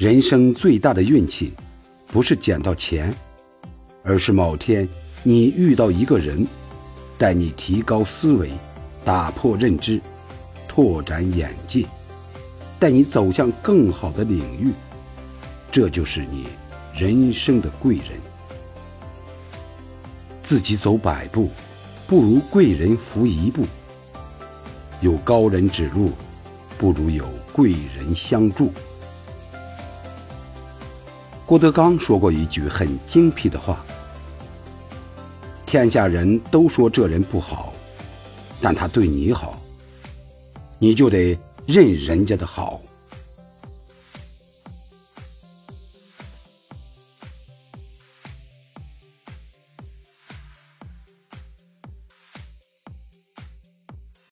人生最大的运气，不是捡到钱，而是某天你遇到一个人，带你提高思维，打破认知，拓展眼界，带你走向更好的领域。这就是你人生的贵人。自己走百步，不如贵人扶一步。有高人指路，不如有贵人相助。郭德纲说过一句很精辟的话：“天下人都说这人不好，但他对你好，你就得认人家的好。”